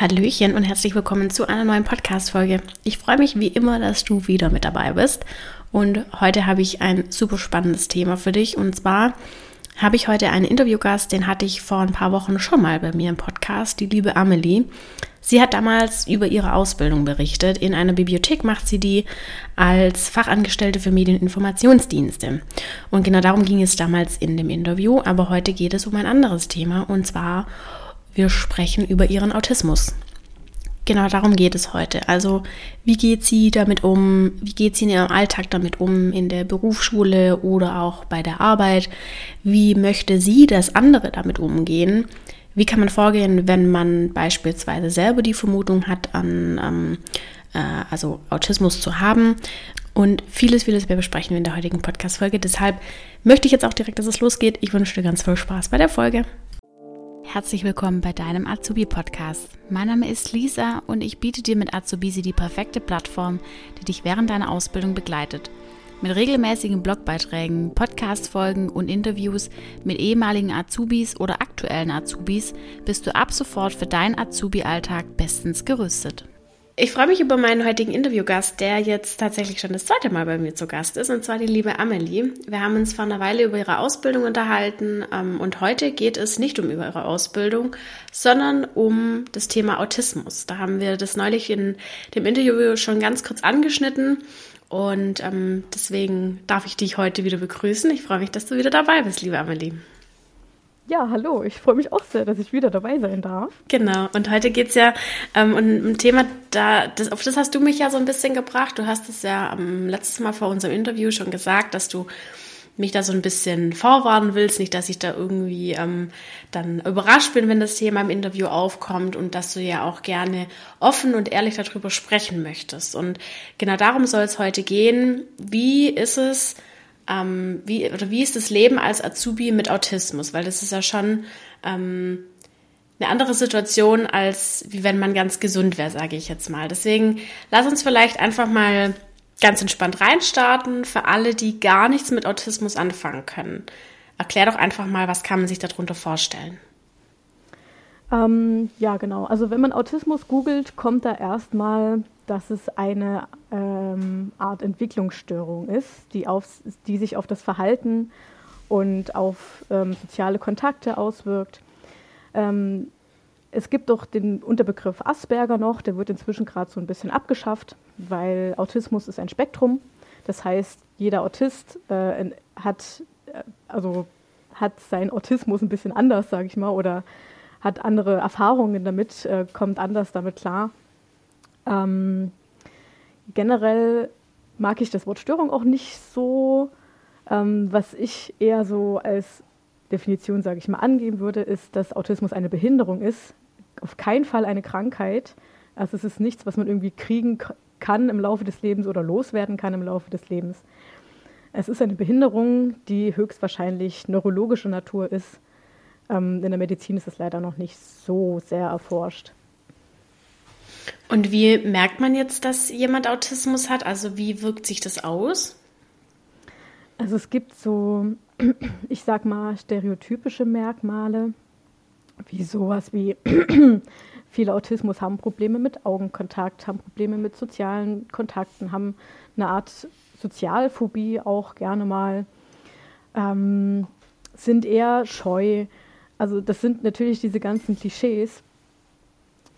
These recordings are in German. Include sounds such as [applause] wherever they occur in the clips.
Hallöchen und herzlich willkommen zu einer neuen Podcast-Folge. Ich freue mich wie immer, dass du wieder mit dabei bist. Und heute habe ich ein super spannendes Thema für dich. Und zwar habe ich heute einen Interviewgast, den hatte ich vor ein paar Wochen schon mal bei mir im Podcast, die liebe Amelie. Sie hat damals über ihre Ausbildung berichtet. In einer Bibliothek macht sie die als Fachangestellte für Medieninformationsdienste. Und genau darum ging es damals in dem Interview. Aber heute geht es um ein anderes Thema und zwar wir sprechen über ihren Autismus. Genau darum geht es heute. Also, wie geht sie damit um? Wie geht sie in ihrem Alltag damit um, in der Berufsschule oder auch bei der Arbeit? Wie möchte sie, dass andere damit umgehen? Wie kann man vorgehen, wenn man beispielsweise selber die Vermutung hat, an ähm, äh, also Autismus zu haben? Und vieles, vieles mehr besprechen wir in der heutigen Podcast-Folge. Deshalb möchte ich jetzt auch direkt, dass es losgeht. Ich wünsche dir ganz viel Spaß bei der Folge. Herzlich willkommen bei deinem Azubi-Podcast. Mein Name ist Lisa und ich biete dir mit Azubisi die perfekte Plattform, die dich während deiner Ausbildung begleitet. Mit regelmäßigen Blogbeiträgen, Podcast-Folgen und Interviews mit ehemaligen Azubis oder aktuellen Azubis bist du ab sofort für deinen Azubi-Alltag bestens gerüstet. Ich freue mich über meinen heutigen Interviewgast, der jetzt tatsächlich schon das zweite Mal bei mir zu Gast ist, und zwar die liebe Amelie. Wir haben uns vor einer Weile über ihre Ausbildung unterhalten ähm, und heute geht es nicht um ihre Ausbildung, sondern um das Thema Autismus. Da haben wir das neulich in dem Interview schon ganz kurz angeschnitten und ähm, deswegen darf ich dich heute wieder begrüßen. Ich freue mich, dass du wieder dabei bist, liebe Amelie. Ja, hallo, ich freue mich auch sehr, dass ich wieder dabei sein darf. Genau, und heute geht es ja ähm, um ein Thema, da, das, auf das hast du mich ja so ein bisschen gebracht. Du hast es ja ähm, letztes Mal vor unserem Interview schon gesagt, dass du mich da so ein bisschen vorwarnen willst, nicht, dass ich da irgendwie ähm, dann überrascht bin, wenn das Thema im Interview aufkommt und dass du ja auch gerne offen und ehrlich darüber sprechen möchtest. Und genau darum soll es heute gehen. Wie ist es, ähm, wie, oder wie ist das Leben als Azubi mit Autismus? Weil das ist ja schon ähm, eine andere Situation, als wie wenn man ganz gesund wäre, sage ich jetzt mal. Deswegen lass uns vielleicht einfach mal ganz entspannt reinstarten für alle, die gar nichts mit Autismus anfangen können. Erklär doch einfach mal, was kann man sich darunter vorstellen? Ähm, ja, genau. Also wenn man Autismus googelt, kommt da erstmal dass es eine ähm, Art Entwicklungsstörung ist, die, auf, die sich auf das Verhalten und auf ähm, soziale Kontakte auswirkt. Ähm, es gibt doch den Unterbegriff Asperger noch, der wird inzwischen gerade so ein bisschen abgeschafft, weil Autismus ist ein Spektrum. Das heißt, jeder Autist äh, hat, äh, also hat seinen Autismus ein bisschen anders, sage ich mal, oder hat andere Erfahrungen damit, äh, kommt anders damit klar. Ähm, generell mag ich das Wort Störung auch nicht so. Ähm, was ich eher so als Definition, sage ich mal, angeben würde, ist, dass Autismus eine Behinderung ist, auf keinen Fall eine Krankheit. Also es ist nichts, was man irgendwie kriegen kann im Laufe des Lebens oder loswerden kann im Laufe des Lebens. Es ist eine Behinderung, die höchstwahrscheinlich neurologischer Natur ist. Ähm, in der Medizin ist es leider noch nicht so sehr erforscht. Und wie merkt man jetzt, dass jemand Autismus hat? Also wie wirkt sich das aus? Also es gibt so, [clears throat] ich sag mal, stereotypische Merkmale, wie sowas wie [clears throat] viele Autismus haben Probleme mit Augenkontakt, haben Probleme mit sozialen Kontakten, haben eine Art Sozialphobie auch gerne mal, ähm, sind eher scheu. Also das sind natürlich diese ganzen Klischees,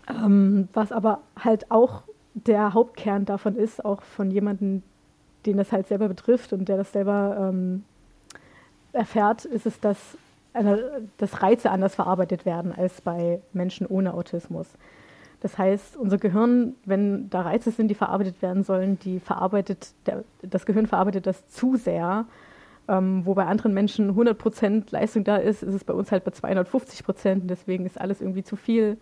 ähm, was aber halt auch der Hauptkern davon ist, auch von jemandem, den das halt selber betrifft und der das selber ähm, erfährt, ist es, dass, eine, dass Reize anders verarbeitet werden als bei Menschen ohne Autismus. Das heißt, unser Gehirn, wenn da Reize sind, die verarbeitet werden sollen, die verarbeitet, der, das Gehirn verarbeitet das zu sehr. Ähm, wo bei anderen Menschen 100% Leistung da ist, ist es bei uns halt bei 250%. Deswegen ist alles irgendwie zu viel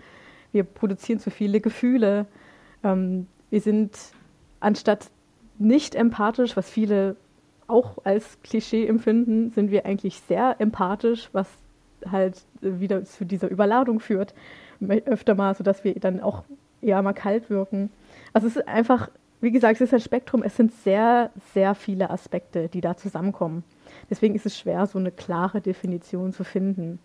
wir produzieren zu viele Gefühle. Ähm, wir sind anstatt nicht empathisch, was viele auch als Klischee empfinden, sind wir eigentlich sehr empathisch, was halt wieder zu dieser Überladung führt, öfter mal, sodass wir dann auch eher mal kalt wirken. Also es ist einfach, wie gesagt, es ist ein Spektrum, es sind sehr, sehr viele Aspekte, die da zusammenkommen. Deswegen ist es schwer, so eine klare Definition zu finden.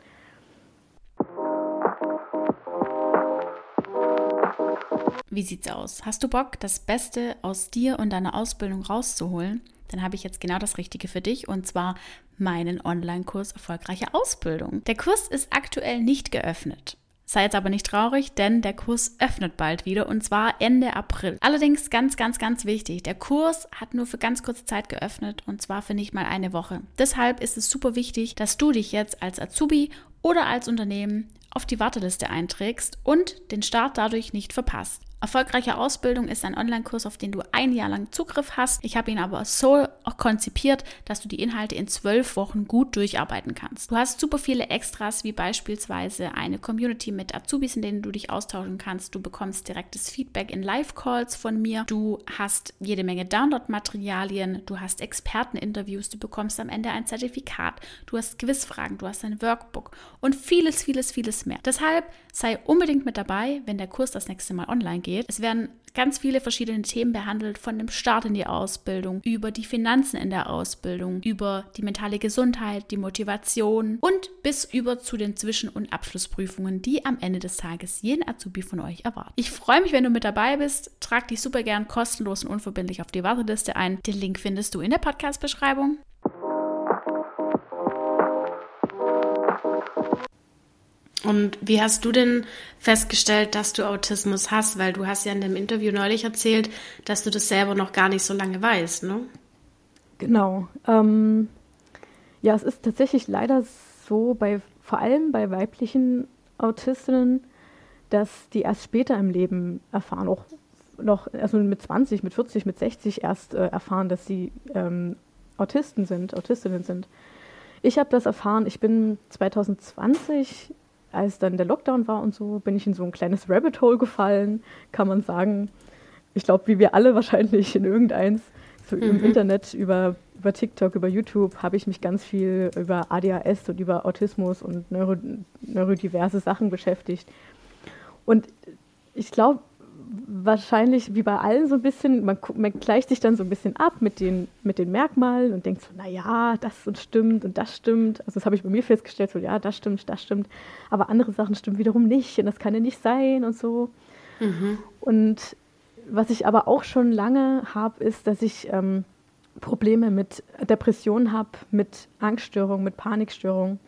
Wie sieht's aus? Hast du Bock, das Beste aus dir und deiner Ausbildung rauszuholen? Dann habe ich jetzt genau das Richtige für dich und zwar meinen Online-Kurs Erfolgreiche Ausbildung. Der Kurs ist aktuell nicht geöffnet. Sei jetzt aber nicht traurig, denn der Kurs öffnet bald wieder und zwar Ende April. Allerdings ganz, ganz, ganz wichtig, der Kurs hat nur für ganz kurze Zeit geöffnet und zwar für nicht mal eine Woche. Deshalb ist es super wichtig, dass du dich jetzt als Azubi oder als Unternehmen auf die Warteliste einträgst und den Start dadurch nicht verpasst. Erfolgreiche Ausbildung ist ein Online-Kurs, auf den du ein Jahr lang Zugriff hast. Ich habe ihn aber so konzipiert, dass du die Inhalte in zwölf Wochen gut durcharbeiten kannst. Du hast super viele Extras, wie beispielsweise eine Community mit Azubis, in denen du dich austauschen kannst. Du bekommst direktes Feedback in Live-Calls von mir. Du hast jede Menge Download-Materialien. Du hast Experteninterviews. Du bekommst am Ende ein Zertifikat. Du hast Quizfragen. Du hast ein Workbook und vieles, vieles, vieles mehr. Deshalb sei unbedingt mit dabei, wenn der Kurs das nächste Mal online geht. Es werden ganz viele verschiedene Themen behandelt, von dem Start in die Ausbildung, über die Finanzen in der Ausbildung, über die mentale Gesundheit, die Motivation und bis über zu den Zwischen- und Abschlussprüfungen, die am Ende des Tages jeden Azubi von euch erwarten. Ich freue mich, wenn du mit dabei bist. Trag dich super gern kostenlos und unverbindlich auf die Warteliste ein. Den Link findest du in der Podcast-Beschreibung. Und wie hast du denn festgestellt, dass du Autismus hast? Weil du hast ja in dem Interview neulich erzählt, dass du das selber noch gar nicht so lange weißt, ne? Genau. Ähm, ja, es ist tatsächlich leider so, bei, vor allem bei weiblichen Autistinnen, dass die erst später im Leben erfahren, auch noch, also mit 20, mit 40, mit 60 erst äh, erfahren, dass sie ähm, Autisten sind, Autistinnen sind. Ich habe das erfahren, ich bin 2020 als dann der Lockdown war und so, bin ich in so ein kleines Rabbit Hole gefallen, kann man sagen. Ich glaube, wie wir alle [laughs] wahrscheinlich in irgendeins, so mhm. im Internet, über, über TikTok, über YouTube, habe ich mich ganz viel über ADHS und über Autismus und Neuro, neurodiverse Sachen beschäftigt. Und ich glaube, wahrscheinlich wie bei allen so ein bisschen, man, man, gleicht sich dann so ein bisschen ab mit den, mit den Merkmalen und denkt so, naja, das und stimmt und das stimmt. Also das habe ich bei mir festgestellt, so ja, das stimmt, das stimmt. Aber andere Sachen stimmen wiederum nicht und das kann ja nicht sein und so. Mhm. Und was ich aber auch schon lange habe, ist, dass ich ähm, Probleme mit Depressionen habe, mit Angststörungen, mit Panikstörungen.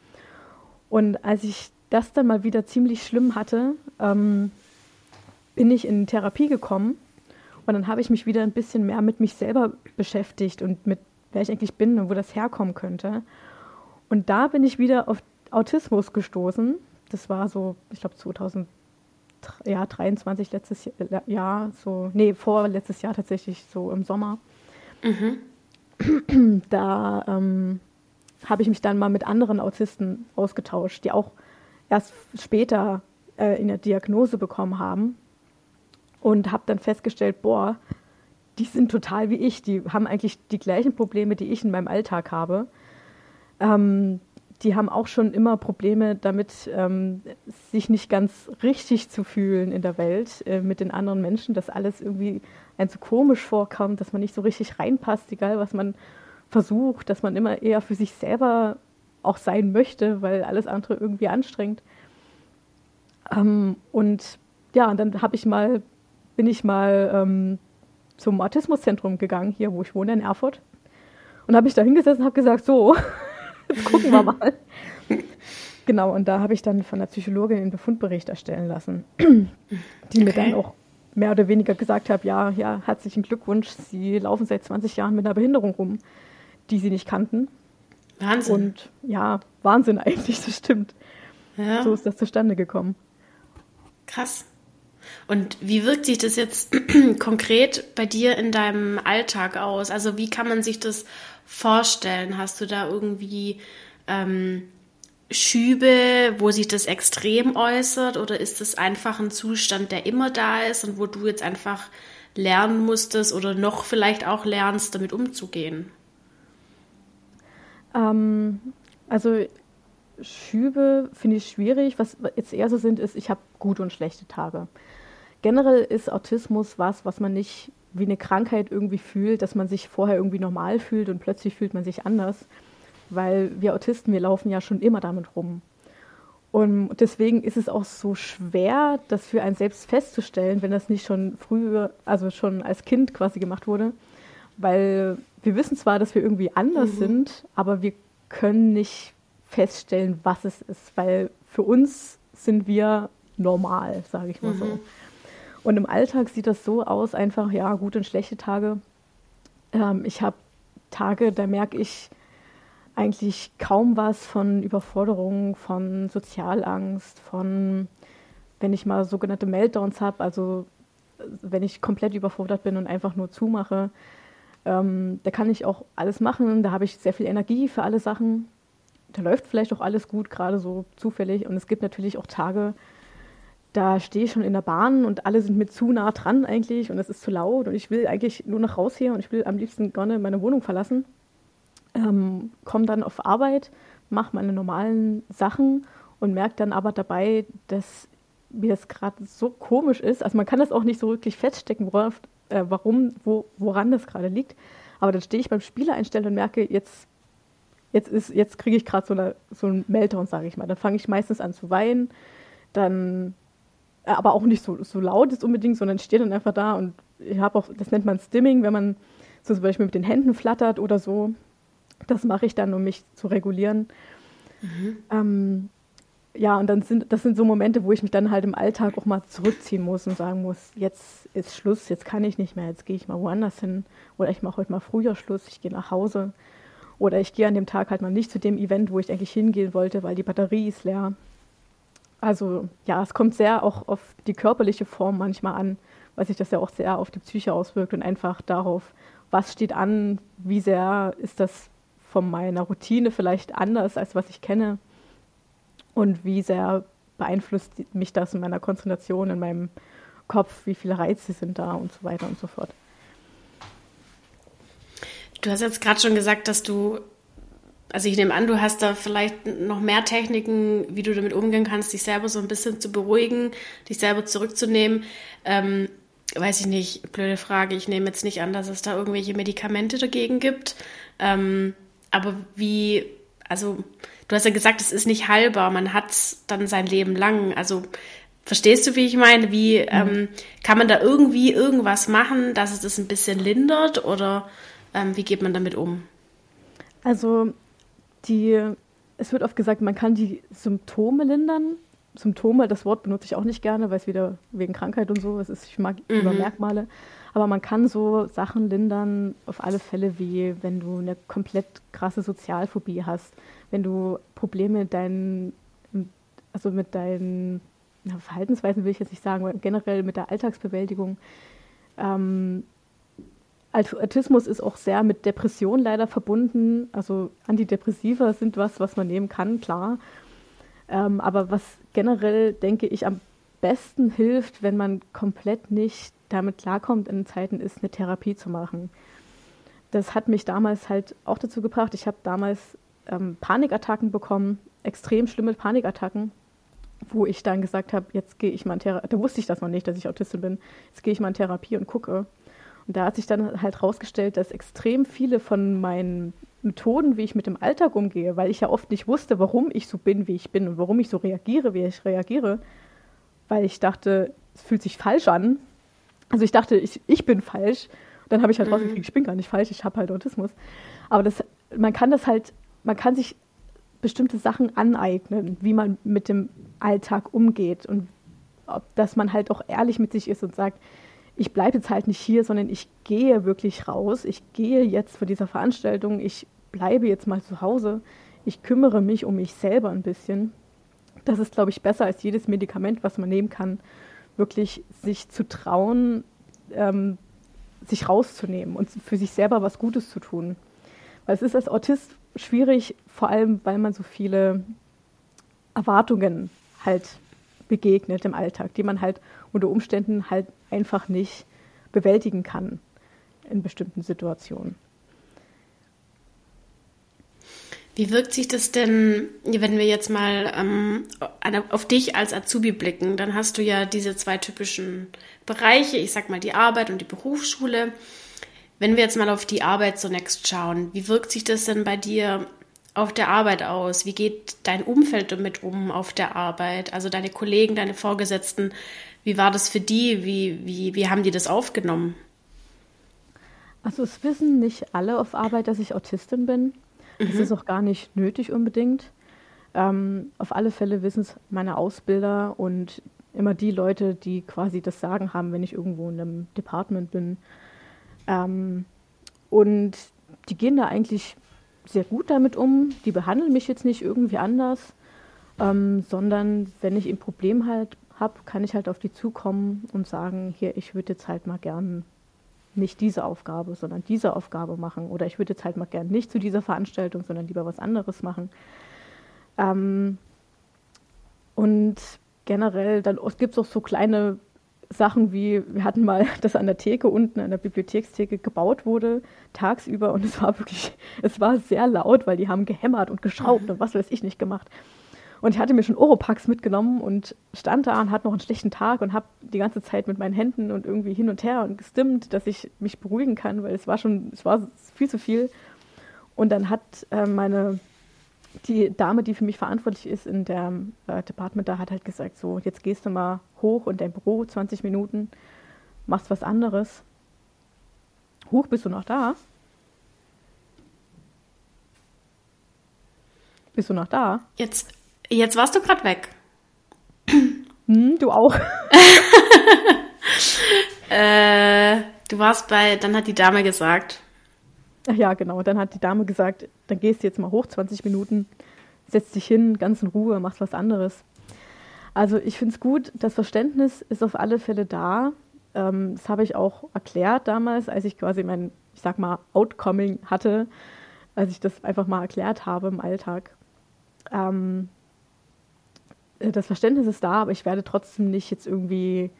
Und als ich das dann mal wieder ziemlich schlimm hatte, ähm, bin ich in Therapie gekommen und dann habe ich mich wieder ein bisschen mehr mit mich selber beschäftigt und mit wer ich eigentlich bin und wo das herkommen könnte. Und da bin ich wieder auf Autismus gestoßen. Das war so, ich glaube 2023 letztes Jahr, so, nee, vor letztes Jahr tatsächlich, so im Sommer. Mhm. [clears throat] Da ähm, habe ich mich dann mal mit anderen Autisten ausgetauscht, die auch erst später äh, in der Diagnose bekommen haben und habe dann festgestellt, boah, die sind total wie ich, die haben eigentlich die gleichen Probleme, die ich in meinem Alltag habe. Ähm, die haben auch schon immer Probleme damit, ähm, sich nicht ganz richtig zu fühlen in der Welt äh, mit den anderen Menschen, dass alles irgendwie ein so komisch vorkommt, dass man nicht so richtig reinpasst, egal was man versucht, dass man immer eher für sich selber auch sein möchte, weil alles andere irgendwie anstrengt. Ähm, und ja, und dann habe ich mal bin ich mal ähm, zum Autismuszentrum gegangen, hier wo ich wohne in Erfurt. Und habe mich da hingesetzt und habe gesagt, so, [laughs] jetzt gucken wir mal. genau, und da habe ich dann von der Psychologin den Befundbericht erstellen lassen, [clears throat] die mir dann auch mehr oder weniger gesagt hat, ja, ja, herzlichen Glückwunsch, Sie laufen seit 20 Jahren mit einer Behinderung rum, die Sie nicht kannten. Wahnsinn. Und ja, Wahnsinn [laughs] eigentlich, das stimmt. Ja. So ist das zustande gekommen. Krass. Und wie wirkt sich das jetzt [clears throat] konkret bei dir in deinem Alltag aus? Also wie kann man sich das vorstellen? Hast du da irgendwie ähm, Schübe, wo sich das extrem äußert? Oder ist es einfach ein Zustand, der immer da ist und wo du jetzt einfach lernen musstest oder noch vielleicht auch lernst, damit umzugehen? Ähm, also Schübe finde ich schwierig. Was jetzt eher so sind, ist, ich habe gute und schlechte Tage. Generell ist Autismus was, was man nicht wie eine Krankheit irgendwie fühlt, dass man sich vorher irgendwie normal fühlt und plötzlich fühlt man sich anders. Weil wir Autisten, wir laufen ja schon immer damit rum. Und deswegen ist es auch so schwer, das für einen selbst festzustellen, wenn das nicht schon früher, also schon als Kind quasi gemacht wurde. Weil wir wissen zwar, dass wir irgendwie anders mhm. sind, aber wir können nicht feststellen, was es ist, weil für uns sind wir normal, sage ich mal mhm. so. Und im Alltag sieht das so aus, einfach, ja, gute und schlechte Tage. Ähm, ich habe Tage, da merke ich eigentlich kaum was von Überforderung, von Sozialangst, von, wenn ich mal sogenannte Meltdowns habe, also wenn ich komplett überfordert bin und einfach nur zumache. Ähm, da kann ich auch alles machen, da habe ich sehr viel Energie für alle Sachen. Da läuft vielleicht auch alles gut, gerade so zufällig. Und es gibt natürlich auch Tage, da stehe ich schon in der Bahn und alle sind mir zu nah dran eigentlich und es ist zu laut und ich will eigentlich nur noch raus hier und ich will am liebsten gerne meine Wohnung verlassen. Ähm, komme dann auf Arbeit, mache meine normalen Sachen und merke dann aber dabei, dass mir das gerade so komisch ist. Also man kann das auch nicht so wirklich feststecken, worauf, äh, warum, wo, woran das gerade liegt. Aber dann stehe ich beim Spieler einstellen und merke, jetzt, jetzt, jetzt kriege ich gerade so, so einen Meltdown, sage ich mal. Dann fange ich meistens an zu weinen, dann aber auch nicht so, so laut ist unbedingt, sondern ich stehe dann einfach da und ich habe auch, das nennt man Stimming, wenn man so zum Beispiel mit den Händen flattert oder so. Das mache ich dann, um mich zu regulieren. Mhm. Ähm, ja, und dann sind das sind so Momente, wo ich mich dann halt im Alltag auch mal zurückziehen muss und sagen muss, jetzt ist Schluss, jetzt kann ich nicht mehr, jetzt gehe ich mal woanders hin oder ich mache heute mal früher Schluss, ich gehe nach Hause oder ich gehe an dem Tag halt mal nicht zu dem Event, wo ich eigentlich hingehen wollte, weil die Batterie ist leer. Also ja, es kommt sehr auch auf die körperliche Form manchmal an, weil sich das ja auch sehr auf die Psyche auswirkt und einfach darauf, was steht an, wie sehr ist das von meiner Routine vielleicht anders, als was ich kenne und wie sehr beeinflusst mich das in meiner Konzentration, in meinem Kopf, wie viele Reize sind da und so weiter und so fort. Du hast jetzt gerade schon gesagt, dass du also ich nehme an, du hast da vielleicht noch mehr Techniken, wie du damit umgehen kannst, dich selber so ein bisschen zu beruhigen, dich selber zurückzunehmen. Ähm, weiß ich nicht, blöde Frage. Ich nehme jetzt nicht an, dass es da irgendwelche Medikamente dagegen gibt. Ähm, aber wie, also du hast ja gesagt, es ist nicht heilbar, man hat es dann sein Leben lang. Also verstehst du, wie ich meine? Wie mhm. ähm, kann man da irgendwie irgendwas machen, dass es das ein bisschen lindert oder ähm, wie geht man damit um? Also die, es wird oft gesagt, man kann die Symptome lindern. Symptome, das Wort benutze ich auch nicht gerne, weil es wieder wegen Krankheit und so, es ist, ich mag mhm. über Merkmale. Aber man kann so Sachen lindern, auf alle Fälle, wie wenn du eine komplett krasse Sozialphobie hast, wenn du Probleme mit deinen, also mit deinen Verhaltensweisen will ich jetzt nicht sagen, aber generell mit der Alltagsbewältigung, ähm, Autismus ist auch sehr mit Depression leider verbunden. Also Antidepressiva sind was, was man nehmen kann, klar. Ähm, aber was generell, denke ich, am besten hilft, wenn man komplett nicht damit klarkommt in Zeiten, ist eine Therapie zu machen. Das hat mich damals halt auch dazu gebracht. Ich habe damals ähm, Panikattacken bekommen, extrem schlimme Panikattacken, wo ich dann gesagt habe, jetzt gehe ich mal in Therapie. Da wusste ich das noch nicht, dass ich Autistin bin. Jetzt gehe ich mal in Therapie und gucke. Und da hat sich dann halt herausgestellt, dass extrem viele von meinen Methoden, wie ich mit dem Alltag umgehe, weil ich ja oft nicht wusste, warum ich so bin, wie ich bin und warum ich so reagiere, wie ich reagiere, weil ich dachte, es fühlt sich falsch an. Also ich dachte, ich, ich bin falsch. Und dann habe ich halt mhm. rausgekriegt, ich bin gar nicht falsch, ich habe halt Autismus. Aber das, man kann das halt, man kann sich bestimmte Sachen aneignen, wie man mit dem Alltag umgeht und ob, dass man halt auch ehrlich mit sich ist und sagt, ich bleibe jetzt halt nicht hier, sondern ich gehe wirklich raus. Ich gehe jetzt von dieser Veranstaltung. Ich bleibe jetzt mal zu Hause. Ich kümmere mich um mich selber ein bisschen. Das ist, glaube ich, besser als jedes Medikament, was man nehmen kann, wirklich sich zu trauen, ähm, sich rauszunehmen und für sich selber was Gutes zu tun. Weil es ist als Autist schwierig, vor allem weil man so viele Erwartungen halt begegnet im Alltag, die man halt unter Umständen halt einfach nicht bewältigen kann in bestimmten Situationen. Wie wirkt sich das denn, wenn wir jetzt mal ähm, auf dich als Azubi blicken? Dann hast du ja diese zwei typischen Bereiche, ich sag mal die Arbeit und die Berufsschule. Wenn wir jetzt mal auf die Arbeit zunächst schauen, wie wirkt sich das denn bei dir auf der Arbeit aus? Wie geht dein Umfeld damit um auf der Arbeit? Also deine Kollegen, deine Vorgesetzten, wie war das für die? Wie, wie, wie haben die das aufgenommen? Also es wissen nicht alle auf Arbeit, dass ich Autistin bin. Das mhm. ist auch gar nicht nötig unbedingt. Ähm, auf alle Fälle wissen es meine Ausbilder und immer die Leute, die quasi das Sagen haben, wenn ich irgendwo in einem Department bin. Ähm, und die gehen da eigentlich sehr gut damit um. Die behandeln mich jetzt nicht irgendwie anders, ähm, sondern wenn ich ein Problem halt habe, kann ich halt auf die zukommen und sagen, hier, ich würde jetzt halt mal gern nicht diese Aufgabe, sondern diese Aufgabe machen. Oder ich würde jetzt halt mal gern nicht zu dieser Veranstaltung, sondern lieber was anderes machen. Ähm, und generell, dann gibt es auch so kleine Sachen wie, wir hatten mal, [laughs] dass an der Theke unten, an der Bibliothekstheke gebaut wurde, tagsüber und es war wirklich, [laughs] es war sehr laut, weil die haben gehämmert und geschraubt und was weiß ich nicht gemacht. Und ich hatte mir schon Oropax mitgenommen und stand da und hatte noch einen schlechten Tag und habe die ganze Zeit mit meinen Händen und irgendwie hin und her und gestimmt, dass ich mich beruhigen kann, weil es war schon, es war viel zu viel. Und dann hat äh, meine die Dame, die für mich verantwortlich ist in der äh, Department, da hat halt gesagt, so, jetzt gehst du mal hoch in dein Büro, 20 Minuten, machst was anderes. Huch, bist du noch da? Bist du noch da? Jetzt, jetzt warst du gerade weg. [clears throat] Hm, du auch. [laughs] äh, du warst bei, dann hat die Dame gesagt, ja, genau. Dann hat die Dame gesagt, dann gehst du jetzt mal hoch, 20 Minuten, setzt dich hin, ganz in Ruhe, machst was anderes. Also ich finde es gut, das Verständnis ist auf alle Fälle da. Ähm, das habe ich auch erklärt damals, als ich quasi mein, ich sag mal, Outcoming hatte, als ich das einfach mal erklärt habe im Alltag. Ähm, äh, das Verständnis ist da, aber ich werde trotzdem nicht jetzt irgendwie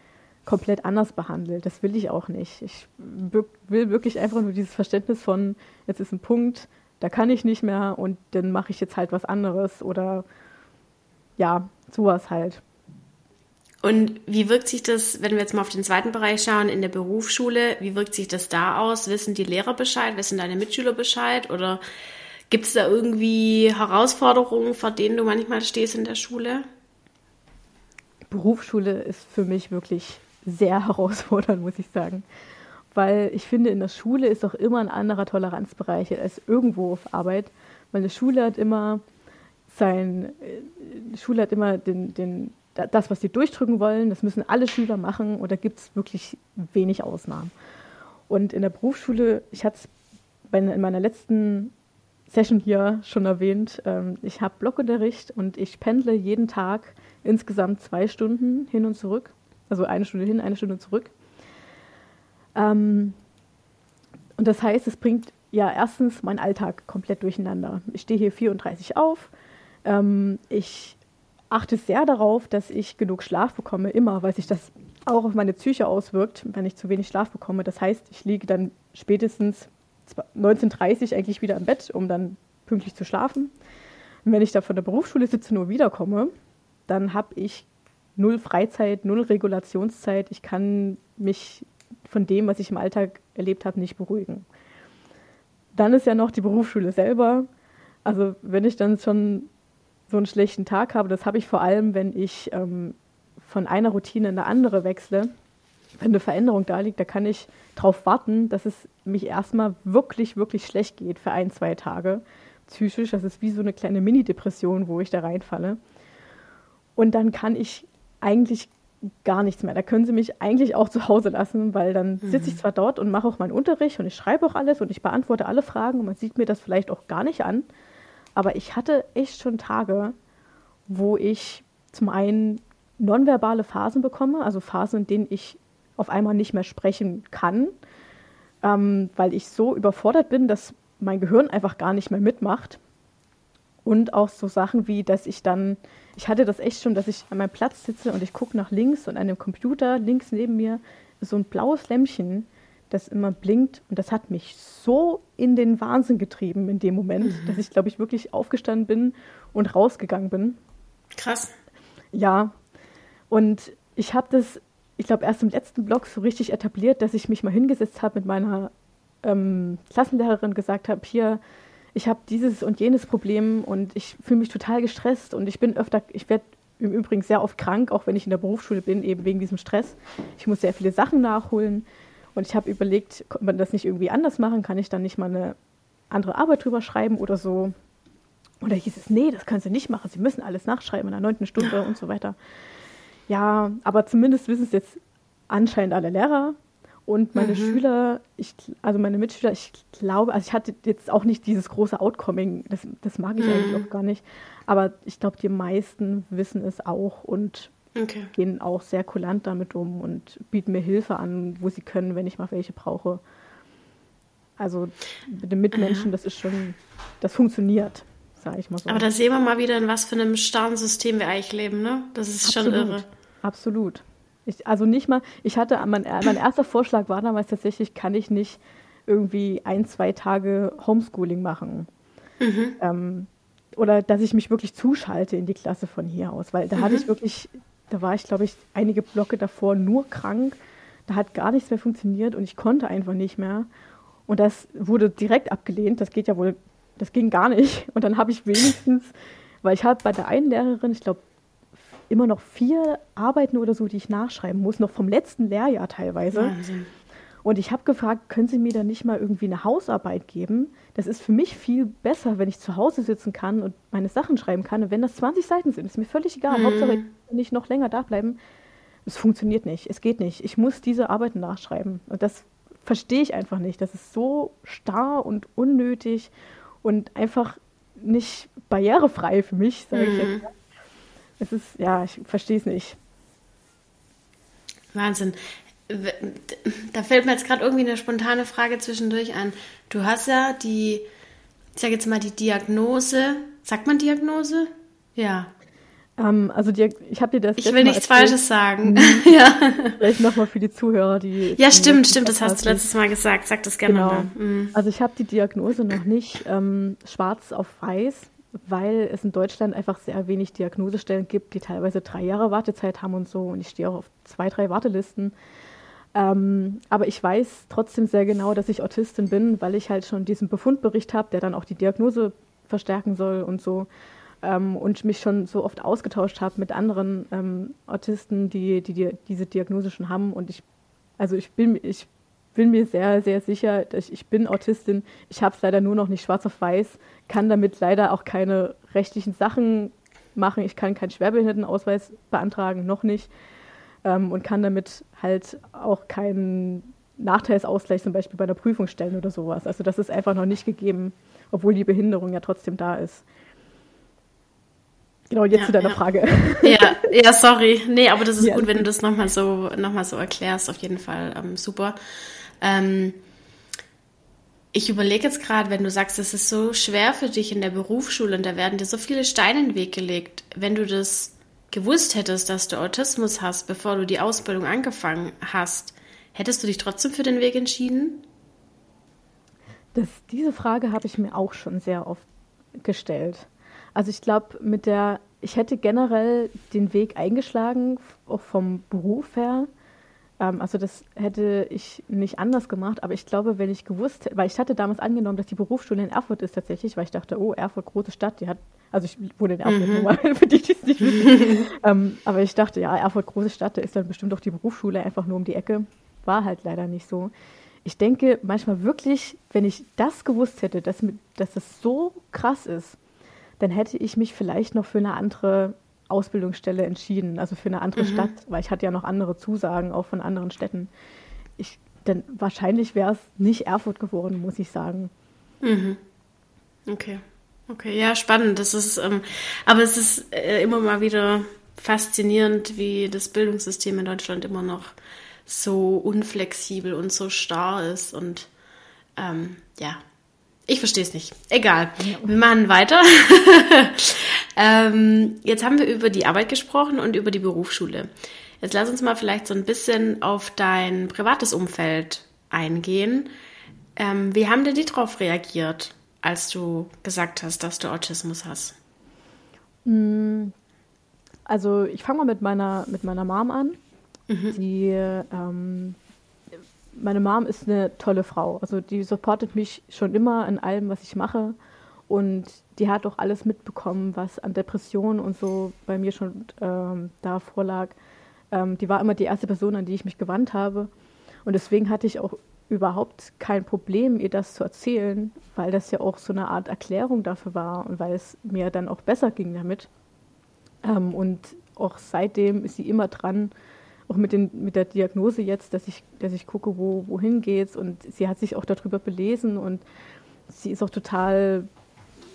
komplett anders behandelt. Das will ich auch nicht. Ich will wirklich einfach nur dieses Verständnis von, jetzt ist ein Punkt, da kann ich nicht mehr und dann mache ich jetzt halt was anderes oder ja, sowas halt. Und wie wirkt sich das, wenn wir jetzt mal auf den zweiten Bereich schauen, in der Berufsschule, wie wirkt sich das da aus? Wissen die Lehrer Bescheid? Wissen deine Mitschüler Bescheid? Oder gibt es da irgendwie Herausforderungen, vor denen du manchmal stehst in der Schule? Berufsschule ist für mich wirklich sehr [laughs] herausfordernd, muss ich sagen. Weil ich finde, in der Schule ist auch immer ein anderer Toleranzbereich als irgendwo auf Arbeit. Meine Schule hat immer sein, äh, Schule hat immer den, den, das, was sie durchdrücken wollen, das müssen alle Schüler machen und da gibt es wirklich wenig Ausnahmen. Und in der Berufsschule, ich hatte es in meiner letzten Session hier schon erwähnt, ähm, ich habe Blockunterricht und ich pendle jeden Tag insgesamt zwei Stunden hin und zurück. Also eine Stunde hin, eine Stunde zurück. Ähm, und das heißt, es bringt ja erstens meinen Alltag komplett durcheinander. Ich stehe hier 34 auf. Ähm, ich achte sehr darauf, dass ich genug Schlaf bekomme, immer, weil sich das auch auf meine Psyche auswirkt, wenn ich zu wenig Schlaf bekomme. Das heißt, ich liege dann spätestens 19.30 Uhr eigentlich wieder im Bett, um dann pünktlich zu schlafen. Und wenn ich da von der Berufsschule 17 Uhr wiederkomme, dann habe ich null Freizeit, null Regulationszeit. Ich kann mich von dem, was ich im Alltag erlebt habe, nicht beruhigen. Dann ist ja noch die Berufsschule selber. Also wenn ich dann schon so einen schlechten Tag habe, das habe ich vor allem, wenn ich ähm, von einer Routine in eine andere wechsle. Wenn eine Veränderung da liegt, da kann ich darauf warten, dass es mich erstmal wirklich, wirklich schlecht geht für ein, zwei Tage psychisch. Das ist wie so eine kleine Mini-Depression, wo ich da reinfalle. Und dann kann ich eigentlich gar nichts mehr. Da können sie mich eigentlich auch zu Hause lassen, weil dann mhm. sitze ich zwar dort und mache auch meinen Unterricht und ich schreibe auch alles und ich beantworte alle Fragen und man sieht mir das vielleicht auch gar nicht an. Aber ich hatte echt schon Tage, wo ich zum einen nonverbale Phasen bekomme, also Phasen, in denen ich auf einmal nicht mehr sprechen kann, ähm, weil ich so überfordert bin, dass mein Gehirn einfach gar nicht mehr mitmacht. Und auch so Sachen wie, dass ich dann, ich hatte das echt schon, dass ich an meinem Platz sitze und ich gucke nach links und an dem Computer links neben mir so ein blaues Lämpchen, das immer blinkt. Und das hat mich so in den Wahnsinn getrieben in dem Moment, mhm. dass ich, glaube ich, wirklich aufgestanden bin und rausgegangen bin. Krass. Ja. Und ich habe das, ich glaube, erst im letzten Blog so richtig etabliert, dass ich mich mal hingesetzt habe mit meiner ähm, Klassenlehrerin gesagt habe, hier, ich habe dieses und jenes Problem und ich fühle mich total gestresst und ich bin öfter, ich werde im Übrigen sehr oft krank, auch wenn ich in der Berufsschule bin, eben wegen diesem Stress. Ich muss sehr viele Sachen nachholen und ich habe überlegt, kann man das nicht irgendwie anders machen? Kann ich dann nicht mal eine andere Arbeit drüber schreiben oder so? Oder hieß es, nee, das können Sie nicht machen, Sie müssen alles nachschreiben in der neunten Stunde [laughs] und so weiter. Ja, aber zumindest wissen es jetzt anscheinend alle Lehrer und meine mhm. Schüler, ich, also meine Mitschüler, ich glaube, also ich hatte jetzt auch nicht dieses große Outcoming, das, das mag ich mhm. eigentlich auch gar nicht. Aber ich glaube, die meisten wissen es auch und okay. gehen auch sehr kulant damit um und bieten mir Hilfe an, wo sie können, wenn ich mal welche brauche. Also mit den Mitmenschen, das ist schon, das funktioniert, sage ich mal so. Aber da sehen wir mal wieder, in was für einem starren System wir eigentlich leben, ne? Das ist Absolut. schon irre. Absolut. Ich, also nicht mal, ich hatte, mein, mein erster Vorschlag war damals tatsächlich, kann ich nicht irgendwie ein, zwei Tage Homeschooling machen. Mhm. Ähm, oder dass ich mich wirklich zuschalte in die Klasse von hier aus, weil da mhm. hatte ich wirklich, da war ich, glaube ich, einige Blocke davor nur krank, da hat gar nichts mehr funktioniert und ich konnte einfach nicht mehr. Und das wurde direkt abgelehnt, das geht ja wohl, das ging gar nicht. Und dann habe ich wenigstens, weil ich habe bei der einen Lehrerin, ich glaube, immer noch vier Arbeiten oder so, die ich nachschreiben muss, noch vom letzten Lehrjahr teilweise. Wahnsinn. Und ich habe gefragt, können Sie mir da nicht mal irgendwie eine Hausarbeit geben? Das ist für mich viel besser, wenn ich zu Hause sitzen kann und meine Sachen schreiben kann. Und wenn das 20 Seiten sind, ist mir völlig egal. Mhm. Hauptsache, ich kann nicht noch länger da bleiben. Es funktioniert nicht. Es geht nicht. Ich muss diese Arbeiten nachschreiben. Und das verstehe ich einfach nicht. Das ist so starr und unnötig und einfach nicht barrierefrei für mich, sage ich mhm. jetzt es ist, ja, ich verstehe es nicht. Wahnsinn. Da fällt mir jetzt gerade irgendwie eine spontane Frage zwischendurch an. Du hast ja die, ich sage jetzt mal die Diagnose. Sagt man Diagnose? Ja. Ähm, also die, ich habe dir das. Ich will nichts Falsches sagen. Mhm. [laughs] ja. Vielleicht nochmal für die Zuhörer, die. Ja, stimmt, stimmt. Das hast du letztes Mal gesagt. Sag das gerne genau. mal. Mhm. Also ich habe die Diagnose noch nicht ähm, schwarz auf weiß weil es in Deutschland einfach sehr wenig Diagnosestellen gibt, die teilweise drei Jahre Wartezeit haben und so. Und ich stehe auch auf zwei, drei Wartelisten. Ähm, aber ich weiß trotzdem sehr genau, dass ich Autistin bin, weil ich halt schon diesen Befundbericht habe, der dann auch die Diagnose verstärken soll und so. Ähm, und mich schon so oft ausgetauscht habe mit anderen ähm, Autisten, die, die, die, diese Diagnose schon haben. Und ich, also ich bin, ich bin mir sehr, sehr sicher, dass ich bin Autistin. Ich habe es leider nur noch nicht schwarz auf weiß, kann damit leider auch keine rechtlichen Sachen machen. Ich kann keinen Schwerbehindertenausweis beantragen, noch nicht. Ähm, und kann damit halt auch keinen Nachteilsausgleich zum Beispiel bei einer Prüfung stellen oder sowas. Also das ist einfach noch nicht gegeben, obwohl die Behinderung ja trotzdem da ist. Genau, jetzt ja, zu deiner ja. Frage. Ja, ja, sorry. Nee, aber das ist ja. gut, wenn du das nochmal so, noch so erklärst. Auf jeden Fall ähm, super. Ähm, ich überlege jetzt gerade, wenn du sagst, es ist so schwer für dich in der Berufsschule und da werden dir so viele Steine in den Weg gelegt, wenn du das gewusst hättest, dass du Autismus hast, bevor du die Ausbildung angefangen hast, hättest du dich trotzdem für den Weg entschieden? Das, diese Frage habe ich mir auch schon sehr oft gestellt. Also ich glaube, mit der, ich hätte generell den Weg eingeschlagen, auch vom Beruf her, ähm, also das hätte ich nicht anders gemacht, aber ich glaube, wenn ich gewusst hätte, weil ich hatte damals angenommen, dass die Berufsschule in Erfurt ist tatsächlich, weil ich dachte, oh, Erfurt, große Stadt, die hat, also ich wohne in Erfurt, mhm. mal, für die, die es nicht wissen. [laughs] ähm, aber ich dachte, ja, Erfurt, große Stadt, da ist dann bestimmt auch die Berufsschule einfach nur um die Ecke. War halt leider nicht so. Ich denke manchmal wirklich, wenn ich das gewusst hätte, dass, dass das so krass ist, dann hätte ich mich vielleicht noch für eine andere Ausbildungsstelle entschieden, also für eine andere mhm. Stadt, weil ich hatte ja noch andere Zusagen, auch von anderen Städten. Ich, denn wahrscheinlich wäre es nicht Erfurt geworden, muss ich sagen. Mhm. Okay. Okay, ja, spannend. Das ist, ähm, aber es ist äh, immer mal wieder faszinierend, wie das Bildungssystem in Deutschland immer noch so unflexibel und so starr ist. Und ähm, ja, ich verstehe es nicht. Egal. Wir machen weiter. [laughs] ähm, jetzt haben wir über die Arbeit gesprochen und über die Berufsschule. Jetzt lass uns mal vielleicht so ein bisschen auf dein privates Umfeld eingehen. Ähm, wie haben denn die darauf reagiert, als du gesagt hast, dass du Autismus hast? Mm, also ich fange mal mit meiner, mit meiner Mom an. Mhm. Die ähm, meine Mom ist eine tolle Frau. Also die supportet mich schon immer in allem, was ich mache. Und die hat auch alles mitbekommen, was an Depressionen und so bei mir schon ähm, da vorlag. Ähm, die war immer die erste Person, an die ich mich gewandt habe. Und deswegen hatte ich auch überhaupt kein Problem, ihr das zu erzählen, weil das ja auch so eine Art Erklärung dafür war und weil es mir dann auch besser ging damit. Ähm, und auch seitdem ist sie immer dran, auch mit, den, mit der Diagnose jetzt, dass ich, dass ich gucke, wo, wohin geht's. Und sie hat sich auch darüber belesen und sie ist auch total,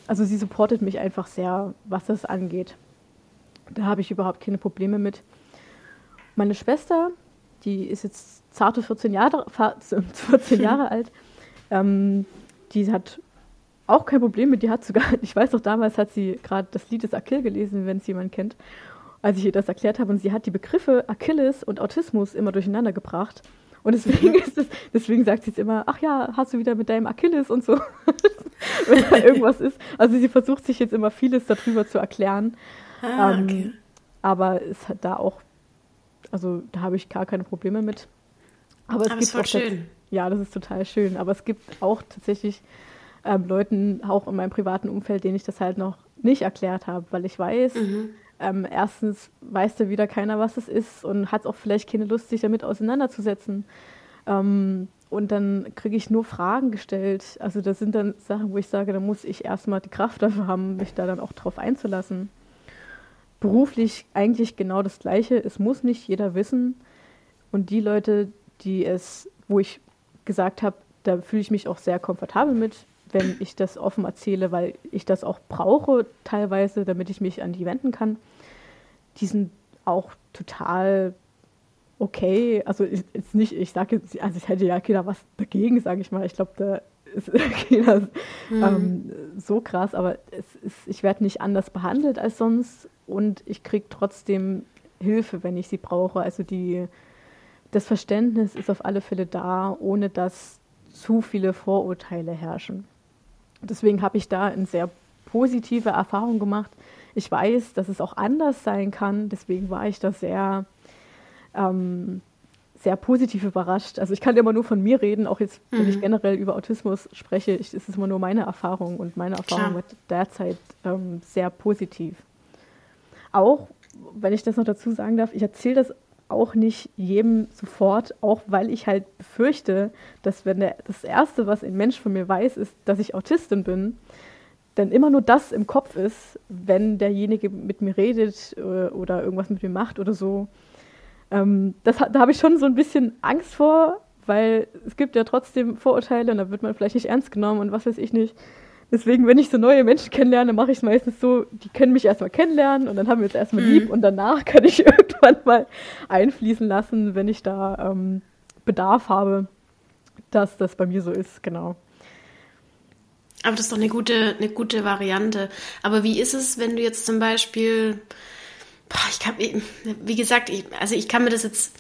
also sie supportet mich einfach sehr, was das angeht. Da habe ich überhaupt keine Probleme mit. Meine Schwester, die ist jetzt zarte 14 Jahre, [laughs] 14 [laughs] Jahre alt. Ähm, die hat auch kein Problem mit, die hat sogar, [laughs] ich weiß noch, damals hat sie gerade das Lied des Akyll gelesen, wenn es jemand kennt, als ich ihr das erklärt habe. Und sie hat die Begriffe Achilles und Autismus immer durcheinander gebracht. Und deswegen ist es, deswegen sagt sie jetzt immer, ach ja, hast du wieder mit deinem Achilles und so, [laughs] wenn da irgendwas ist. Also sie versucht sich jetzt immer vieles darüber zu erklären. Ah, okay. ähm, aber es hat da auch, also da habe ich gar keine Probleme mit. Aber es Aber gibt auch schön. Ja, das ist total schön. Aber es gibt auch tatsächlich ähm, Leuten, auch in meinem privaten Umfeld, denen ich das halt noch nicht erklärt habe, weil ich weiß, mhm. ähm, erstens weiß da wieder keiner, was es ist und hat auch vielleicht keine Lust, sich damit auseinanderzusetzen. Ähm, und dann kriege ich nur Fragen gestellt. Also das sind dann Sachen, wo ich sage, da muss ich erstmal die Kraft dafür haben, mich da dann auch drauf einzulassen. Beruflich eigentlich genau das Gleiche. Es muss nicht jeder wissen. Und die Leute, die es, wo ich gesagt habe, da fühle ich mich auch sehr komfortabel mit, wenn ich das offen erzähle, weil ich das auch brauche teilweise, damit ich mich an die wenden kann. Die sind auch total okay. Also jetzt nicht, ich sage jetzt, also ich hätte ja keiner was dagegen, sage ich mal. Ich glaube, da ist [laughs] keiner mhm. ähm, so krass, aber ist, ich werde nicht anders behandelt als sonst und ich kriege trotzdem Hilfe, wenn ich sie brauche. Also die das Verständnis ist auf alle Fälle da, ohne dass zu viele Vorurteile herrschen. Deswegen habe ich da eine sehr positive Erfahrung gemacht. Ich weiß, dass es auch anders sein kann, deswegen war ich da sehr, ähm, sehr positiv überrascht. Also ich kann immer nur von mir reden, auch jetzt, wenn mhm. ich generell über Autismus spreche, ich, ist es immer nur meine Erfahrung und meine Erfahrung Klar. wird derzeit ähm, sehr positiv. Auch, wenn ich das noch dazu sagen darf, ich erzähle das auch nicht jedem sofort, auch weil ich halt befürchte, dass wenn der, das Erste, was ein Mensch von mir weiß, ist, dass ich Autistin bin, dann immer nur das im Kopf ist, wenn derjenige mit mir redet oder, äh, oder irgendwas mit mir macht oder so. Ähm, das, da habe ich schon so ein bisschen Angst vor, weil es gibt ja trotzdem Vorurteile und da wird man vielleicht nicht ernst genommen und was weiß ich nicht. Deswegen, wenn ich so neue Menschen kennenlerne, mache ich es meistens so, die können mich erstmal kennenlernen und dann haben wir uns erstmal mhm. lieb und danach [laughs] kann ich irgendwann mal einfließen lassen, wenn ich da ähm, Bedarf habe, dass das bei mir so ist, genau. Aber das ist doch eine gute, eine gute Variante. Aber wie ist es, wenn du jetzt zum Beispiel, ich kann, wie gesagt, ich, also ich kann mir das jetzt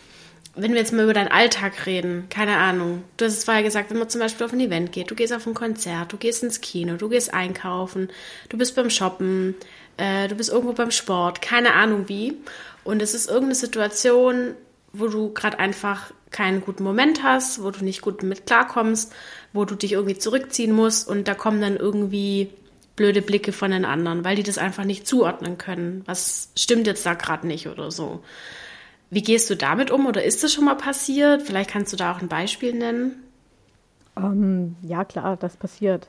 wenn wir jetzt mal über deinen Alltag reden, keine Ahnung. Du hast es vorher gesagt, wenn man zum Beispiel auf ein Event geht, du gehst auf ein Konzert, du gehst ins Kino, du gehst einkaufen, du bist beim Shoppen, äh, du bist irgendwo beim Sport, keine Ahnung wie. Und es ist irgendeine Situation, wo du gerade einfach keinen guten Moment hast, wo du nicht gut mit klarkommst, wo du dich irgendwie zurückziehen musst und da kommen dann irgendwie blöde Blicke von den anderen, weil die das einfach nicht zuordnen können. Was stimmt jetzt da gerade nicht oder so. Wie gehst du damit um oder ist das schon mal passiert? Vielleicht kannst du da auch ein Beispiel nennen. Um, ähm, ja, klar, das passiert.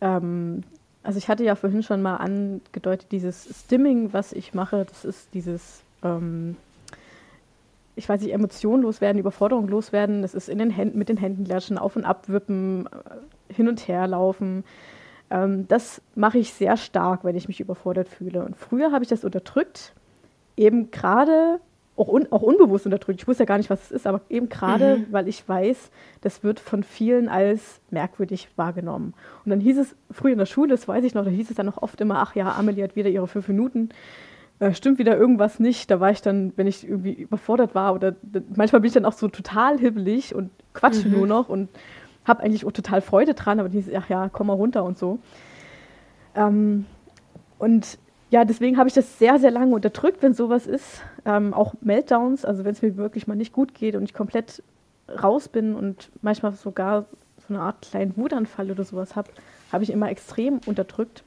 Ähm, also ich hatte ja vorhin schon mal angedeutet, dieses Stimming, was ich mache, das ist dieses, ähm, ich weiß nicht, Emotionen loswerden, Überforderung loswerden, das ist in den Händen, mit den Händen klatschen, auf und ab wippen, äh, hin und her laufen. Ähm, das mache ich sehr stark, wenn ich mich überfordert fühle. Und früher habe ich das unterdrückt, eben gerade auch, un, auch unbewusst unterdrückt. Ich wusste ja gar nicht, was es ist, aber eben gerade, mhm. weil ich weiß, das wird von vielen als merkwürdig wahrgenommen. Und dann hieß es früher in der Schule, das weiß ich noch, da hieß es dann auch oft immer, ach ja, Amelie hat wieder ihre fünf Minuten. Äh, stimmt wieder irgendwas nicht. Da war ich dann, wenn ich irgendwie überfordert war oder manchmal bin ich dann auch so total hibbelig und quatsche mhm. nur noch und habe eigentlich auch total Freude dran, aber die ach ja, komm mal runter und so. Ähm, und ja, deswegen habe ich das sehr, sehr lange unterdrückt, wenn sowas ist. Ähm, auch Meltdowns, also wenn es mir wirklich mal nicht gut geht und ich komplett raus bin und manchmal sogar so eine Art kleinen Wutanfall oder sowas habe, habe ich immer extrem unterdrückt.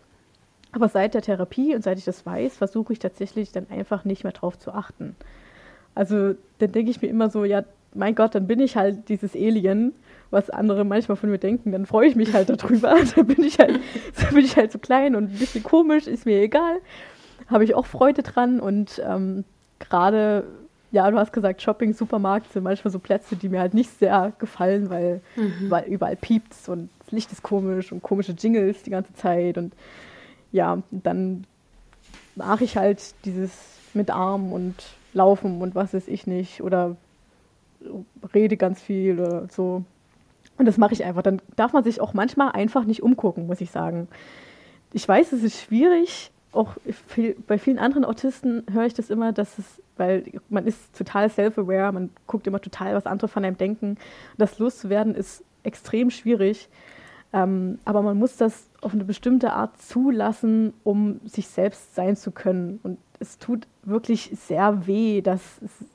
Aber seit der Therapie und seit ich das weiß, versuche ich tatsächlich dann einfach nicht mehr drauf zu achten. Also dann denke ich mir immer so, ja, mein Gott, dann bin ich halt dieses Alien, was andere manchmal von mir denken, dann freue ich mich halt darüber. [laughs] da bin ich halt, da bin ich halt so klein und ein bisschen komisch, ist mir egal. Habe ich auch Freude dran und ähm, gerade, ja, du hast gesagt, Shopping, Supermarkt sind manchmal so Plätze, die mir halt nicht sehr gefallen, weil, mhm. weil überall piept's und das Licht ist komisch und komische Jingles die ganze Zeit und ja, dann mache ich halt dieses mit Arm und Laufen und was weiß ich nicht oder rede ganz viel oder so. Und das mache ich einfach. Dann darf man sich auch manchmal einfach nicht umgucken, muss ich sagen. Ich weiß, es ist schwierig. Auch viel, bei vielen anderen Autisten höre ich das immer, dass es, weil man ist total self-aware, man guckt immer total, was andere von einem denken. Das loszuwerden ist extrem schwierig. Ähm, aber man muss das auf eine bestimmte Art zulassen, um sich selbst sein zu können. Und es tut wirklich sehr weh, das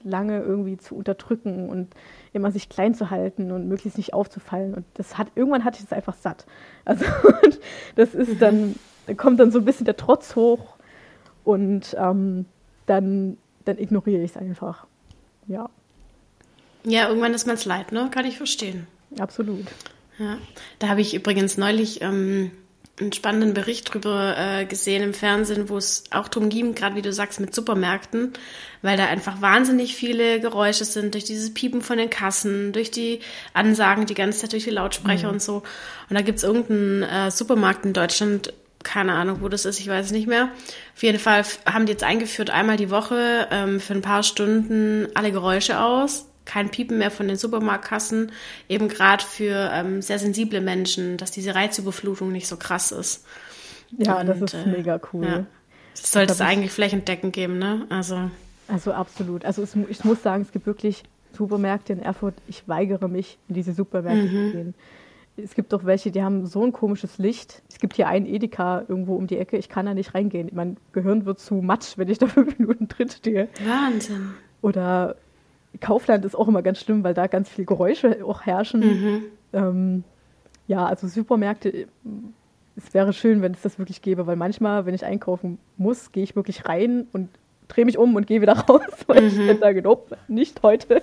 lange irgendwie zu unterdrücken und immer sich klein zu halten und möglichst nicht aufzufallen. Und das hat, irgendwann hatte ich das einfach satt. Also [laughs] das ist dann, da kommt dann so ein bisschen der Trotz hoch und ähm, dann, dann ignoriere ich es einfach. Ja. Ja, irgendwann ist man es leid, ne? Kann ich verstehen. Absolut. Ja, da habe ich übrigens neulich ähm, einen spannenden Bericht drüber äh, gesehen im Fernsehen, wo es auch darum ging, gerade wie du sagst, mit Supermärkten, weil da einfach wahnsinnig viele Geräusche sind, durch dieses Piepen von den Kassen, durch die Ansagen die ganze Zeit durch die Lautsprecher mhm. und so. Und da gibt es irgendeinen äh, Supermarkt in Deutschland, keine Ahnung, wo das ist, ich weiß nicht mehr. Auf jeden Fall haben die jetzt eingeführt, einmal die Woche ähm, für ein paar Stunden alle Geräusche aus kein Piepen mehr von den Supermarktkassen, eben gerade für ähm, sehr sensible Menschen, dass diese Reizüberflutung nicht so krass ist. Ja, Und, das ist äh, mega cool. Ja. Das sollte es eigentlich flächendeckend geben, ne? Also, also absolut. Also es, ich muss sagen, es gibt wirklich Supermärkte in Erfurt. Ich weigere mich, in diese Supermärkte mhm. zu gehen. Es gibt doch welche, die haben so ein komisches Licht. Es gibt hier einen Edeka irgendwo um die Ecke. Ich kann da nicht reingehen. Mein Gehirn wird zu matsch, wenn ich da fünf [laughs] Minuten drin stehe. Wahnsinn. Oder Kaufland ist auch immer ganz schlimm, weil da ganz viele Geräusche auch herrschen. Mhm. Ähm, ja, also Supermärkte, es wäre schön, wenn es das wirklich gäbe, weil manchmal, wenn ich einkaufen muss, gehe ich wirklich rein und drehe mich um und gehe wieder [laughs] raus, weil mhm. ich dann sage, nope, nicht heute.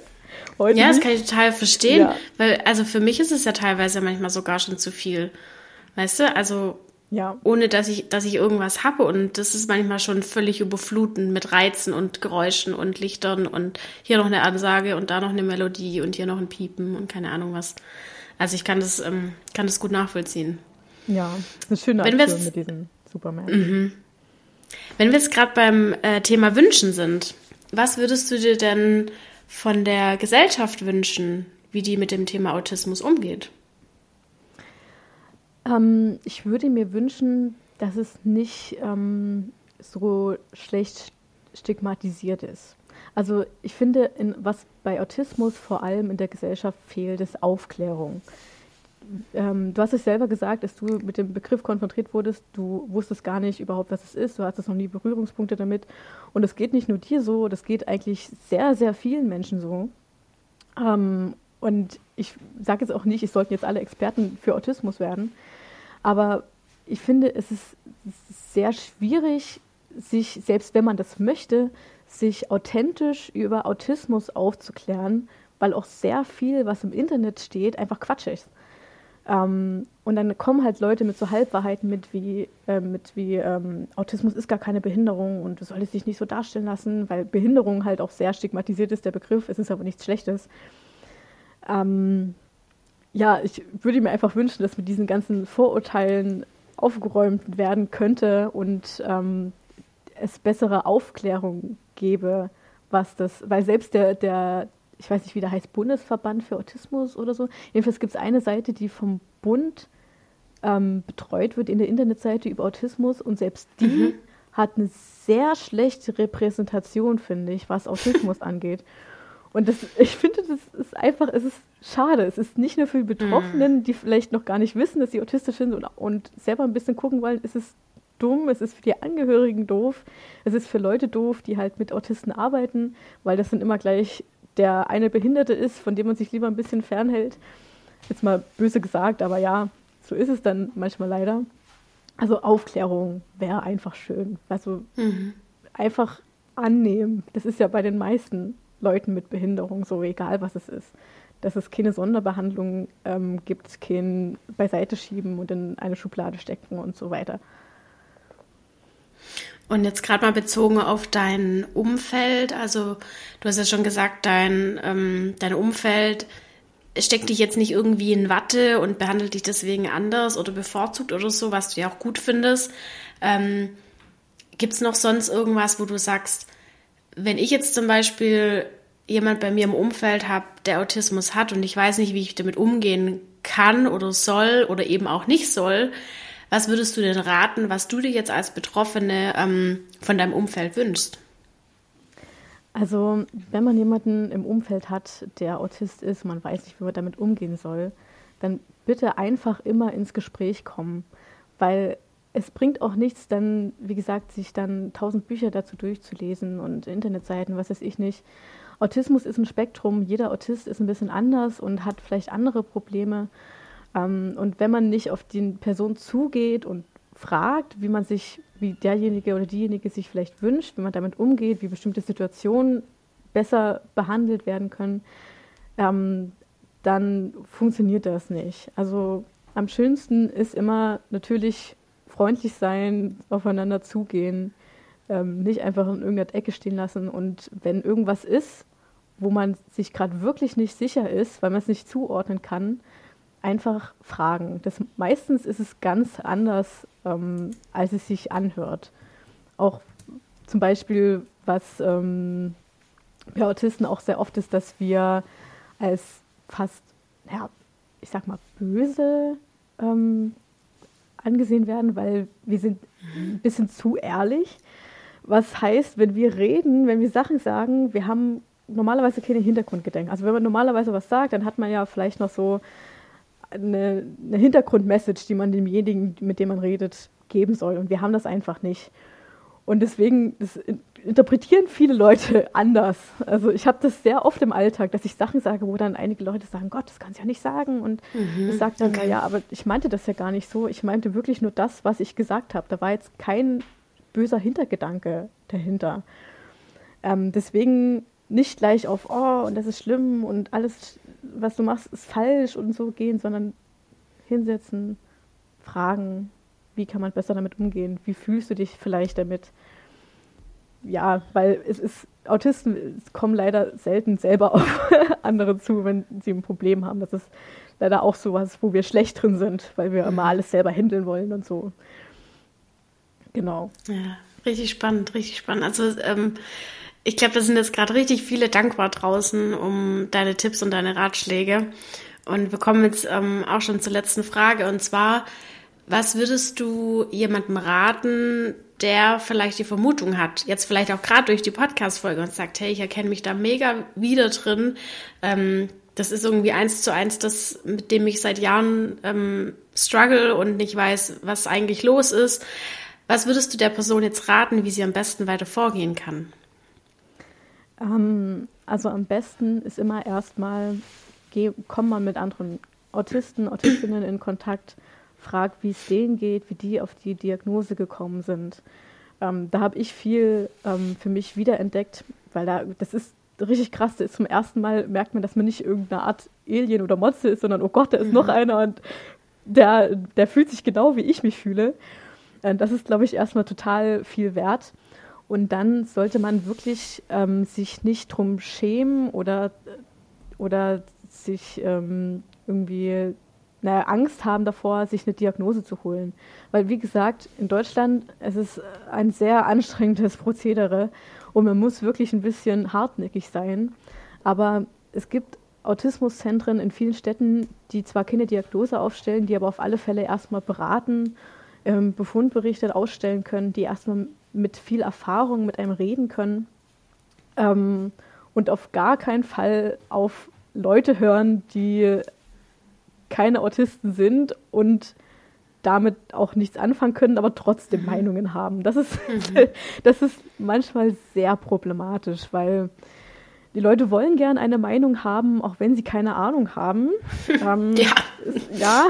heute ja, nicht. das kann ich total verstehen, ja. weil also für mich ist es ja teilweise manchmal sogar schon zu viel. Weißt du, also ja. Ohne dass ich, dass ich irgendwas habe. Und das ist manchmal schon völlig überflutend mit Reizen und Geräuschen und Lichtern und hier noch eine Ansage und da noch eine Melodie und hier noch ein Piepen und keine Ahnung was. Also ich kann das, ähm, kann das gut nachvollziehen. Ja, das ist eine schöne Aktion jetzt, mit diesem Superman. Mhm. Wenn wir jetzt gerade beim äh, Thema Wünschen sind, was würdest du dir denn von der Gesellschaft wünschen, wie die mit dem Thema Autismus umgeht? Ähm, ich würde mir wünschen, dass es nicht ähm, so schlecht stigmatisiert ist. Also ich finde, in, was bei Autismus vor allem in der Gesellschaft fehlt, ist Aufklärung. Ähm, du hast es selber gesagt, dass du mit dem Begriff konfrontiert wurdest, du wusstest gar nicht überhaupt, was es ist, du hattest noch nie Berührungspunkte damit. Und es geht nicht nur dir so, das geht eigentlich sehr, sehr vielen Menschen so. Ähm, und ich sage jetzt auch nicht, es sollten jetzt alle Experten für Autismus werden, aber ich finde, es ist sehr schwierig, sich, selbst wenn man das möchte, sich authentisch über Autismus aufzuklären, weil auch sehr viel, was im Internet steht, einfach Quatsch ist. Ähm, und dann kommen halt Leute mit so Halbwahrheiten mit wie, äh, mit wie ähm, Autismus ist gar keine Behinderung und du solltest dich nicht so darstellen lassen, weil Behinderung halt auch sehr stigmatisiert ist, der Begriff. Es ist aber nichts Schlechtes. Ähm, ja, ich würde mir einfach wünschen, dass mit diesen ganzen Vorurteilen aufgeräumt werden könnte und ähm, es bessere Aufklärung gäbe, was das, weil selbst der, der, ich weiß nicht, wie der heißt, Bundesverband für Autismus oder so, jedenfalls gibt es eine Seite, die vom Bund ähm, betreut wird in der Internetseite über Autismus und selbst die mhm. hat eine sehr schlechte Repräsentation, finde ich, was Autismus [laughs] angeht. Und das, ich finde, das ist einfach, es ist schade. Es ist nicht nur für die Betroffenen, mhm. die vielleicht noch gar nicht wissen, dass sie autistisch sind und, und selber ein bisschen gucken wollen, es ist dumm, es ist für die Angehörigen doof, es ist für Leute doof, die halt mit Autisten arbeiten, weil das dann immer gleich der eine Behinderte ist, von dem man sich lieber ein bisschen fernhält. Jetzt mal böse gesagt, aber ja, so ist es dann manchmal leider. Also Aufklärung wäre einfach schön. Also mhm. einfach annehmen. Das ist ja bei den meisten Leuten mit Behinderung so, egal was es ist. Dass es keine Sonderbehandlung ähm, gibt, kein beiseite schieben und in eine Schublade stecken und so weiter. Und jetzt gerade mal bezogen auf dein Umfeld, also du hast ja schon gesagt, dein, ähm, dein Umfeld steckt dich jetzt nicht irgendwie in Watte und behandelt dich deswegen anders oder bevorzugt oder so, was du ja auch gut findest. Ähm, Gibt es noch sonst irgendwas, wo du sagst, wenn ich jetzt zum Beispiel jemand bei mir im Umfeld habe, der Autismus hat und ich weiß nicht, wie ich damit umgehen kann oder soll oder eben auch nicht soll, was würdest du denn raten, was du dir jetzt als Betroffene ähm, von deinem Umfeld wünschst? Also, wenn man jemanden im Umfeld hat, der Autist ist, man weiß nicht, wie man damit umgehen soll, dann bitte einfach immer ins Gespräch kommen, weil es bringt auch nichts, dann, wie gesagt, sich dann tausend Bücher dazu durchzulesen und Internetseiten, was weiß ich nicht. Autismus ist ein Spektrum, jeder Autist ist ein bisschen anders und hat vielleicht andere Probleme. Ähm, und wenn man nicht auf die Person zugeht und fragt, wie man sich, wie derjenige oder diejenige sich vielleicht wünscht, wie man damit umgeht, wie bestimmte Situationen besser behandelt werden können, ähm, dann funktioniert das nicht. Also am schönsten ist immer natürlich freundlich sein, aufeinander zugehen, ähm, nicht einfach in irgendeiner Ecke stehen lassen. Und wenn irgendwas ist, wo man sich gerade wirklich nicht sicher ist, weil man es nicht zuordnen kann, einfach fragen. Das, meistens ist es ganz anders, ähm, als es sich anhört. Auch zum Beispiel, was ähm, bei Autisten auch sehr oft ist, dass wir als fast, ja, ich sag mal, böse ähm, angesehen werden, weil wir sind ein bisschen zu ehrlich. Was heißt, wenn wir reden, wenn wir Sachen sagen, wir haben normalerweise keine Hintergrundgedenken. Also wenn man normalerweise was sagt, dann hat man ja vielleicht noch so eine, eine Hintergrundmessage, die man demjenigen, mit dem man redet, geben soll. Und wir haben das einfach nicht. Und deswegen interpretieren viele Leute [laughs] anders. Also ich habe das sehr oft im Alltag, dass ich Sachen sage, wo dann einige Leute sagen, Gott, das kannst du ja nicht sagen. Und mhm, ich sage dann, okay. ja, aber ich meinte das ja gar nicht so. Ich meinte wirklich nur das, was ich gesagt habe. Da war jetzt kein böser Hintergedanke dahinter. Ähm, deswegen nicht gleich auf, oh, und das ist schlimm und alles was du machst, ist falsch und so gehen, sondern hinsetzen, fragen, wie kann man besser damit umgehen? Wie fühlst du dich vielleicht damit? Ja, weil es ist, Autisten kommen leider selten selber [laughs] auf andere zu, wenn sie ein Problem haben. Das ist leider auch so was, wo wir schlecht drin sind, weil wir immer alles selber handeln wollen und so. Genau. Ja, richtig spannend, richtig spannend. Also ähm, ich glaube, da sind jetzt gerade richtig viele dankbar draußen um deine Tipps und deine Ratschläge. Und wir kommen jetzt ähm, auch schon zur letzten Frage. Und zwar, was würdest du jemandem raten, der vielleicht die Vermutung hat, jetzt vielleicht auch gerade durch die Podcast-Folge und sagt, hey, ich erkenne mich da mega wieder drin. Ähm, das ist irgendwie eins zu eins das, mit dem ich seit Jahren ähm, struggle und nicht weiß, was eigentlich los ist. Was würdest du der Person jetzt raten, wie sie am besten weiter vorgehen kann? Ähm, also am besten ist immer erstmal, komm mal mit anderen Autisten, Autistinnen in Kontakt, frag, wie es denen geht, wie die auf die Diagnose gekommen sind. Ähm, da habe ich viel ähm, für mich wiederentdeckt, weil da, das ist richtig krass, das ist zum ersten Mal merkt man, dass man nicht irgendeine Art Alien oder Monster ist, sondern oh Gott, da ist mhm. noch einer und der, der fühlt sich genau wie ich mich fühle. Äh, das ist, glaube ich, erstmal total viel wert. Und dann sollte man wirklich ähm, sich nicht drum schämen oder, oder sich ähm, irgendwie naja, Angst haben davor, sich eine Diagnose zu holen. Weil, wie gesagt, in Deutschland es ist ein sehr anstrengendes [laughs] Prozedere und man muss wirklich ein bisschen hartnäckig sein. Aber es gibt Autismuszentren in vielen Städten, die zwar keine Diagnose aufstellen, die aber auf alle Fälle erstmal beraten, ähm, Befundberichte ausstellen können, die erstmal mit viel Erfahrung mit einem reden können ähm, und auf gar keinen Fall auf Leute hören, die keine Autisten sind und damit auch nichts anfangen können, aber trotzdem mhm. Meinungen haben. Das ist, mhm. [laughs] das ist manchmal sehr problematisch, weil die Leute wollen gern eine Meinung haben, auch wenn sie keine Ahnung haben. [laughs] ähm, ja. Ist, ja.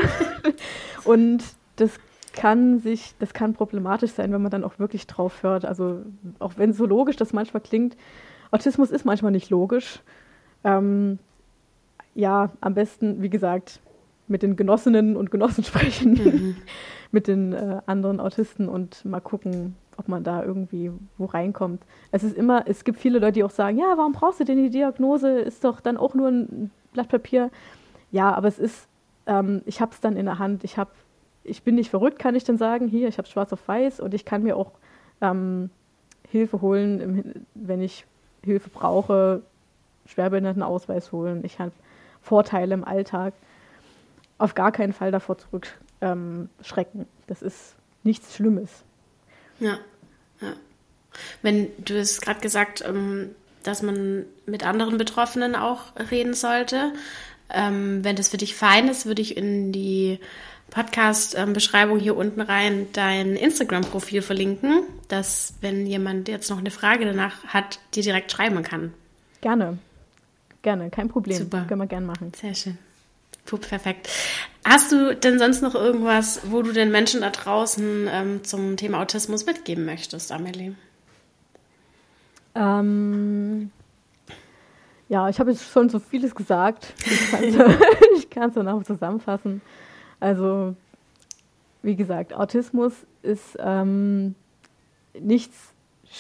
[laughs] Und das kann sich, das kann problematisch sein, wenn man dann auch wirklich drauf hört. Also auch wenn so logisch das manchmal klingt, Autismus ist manchmal nicht logisch. Ähm, ja, am besten, wie gesagt, mit den Genossinnen und Genossen [laughs] sprechen, mhm. [laughs] mit den äh, anderen Autisten und mal gucken, ob man da irgendwie wo reinkommt. Es ist immer, es gibt viele Leute, die auch sagen, ja, warum brauchst du denn die Diagnose? Ist doch dann auch nur ein Blatt Papier. Ja, aber es ist, ähm, ich habe es dann in der Hand. Ich habe, ich bin nicht verrückt, kann ich dann sagen. Hier, ich habe schwarz auf weiß und ich kann mir auch ähm, Hilfe holen, wenn ich Hilfe brauche, Schwerbehindertenausweis holen. Ich habe Vorteile im Alltag. Auf gar keinen Fall davor zurückschrecken. Ähm, das ist nichts Schlimmes. Ja, ja. Wenn du es gerade gesagt, ähm, dass man mit anderen Betroffenen auch reden sollte. Ähm, wenn das für dich fein ist, würde ich in die Podcast-Beschreibung hier unten rein dein Instagram-Profil verlinken, dass, wenn jemand jetzt noch eine Frage danach hat, dir direkt schreiben kann. Gerne. Gerne, kein Problem. Super. Können wir gerne machen. Sehr schön. Puh, perfekt. Hast du denn sonst noch irgendwas, wo du den Menschen da draußen ähm, zum Thema Autismus mitgeben möchtest, Amelie? Ähm, ja, ich habe jetzt schon so vieles gesagt. Ich kann es [laughs] danach [laughs] zusammenfassen. Also, wie gesagt, Autismus ist ähm, nichts